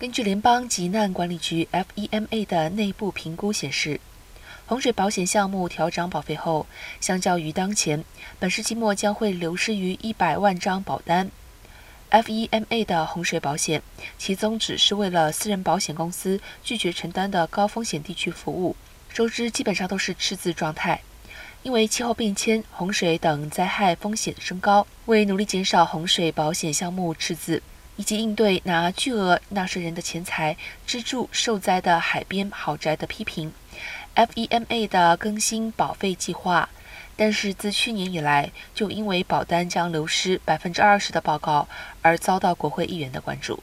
根据联邦急难管理局 （FEMA） 的内部评估显示，洪水保险项目调涨保费后，相较于当前，本世纪末将会流失于一百万张保单。FEMA 的洪水保险，其宗旨是为了私人保险公司拒绝承担的高风险地区服务，收支基本上都是赤字状态。因为气候变迁、洪水等灾害风险升高，为努力减少洪水保险项目赤字。以及应对拿巨额纳税人的钱财资助受灾的海边豪宅的批评，FEMA 的更新保费计划，但是自去年以来就因为保单将流失百分之二十的报告而遭到国会议员的关注。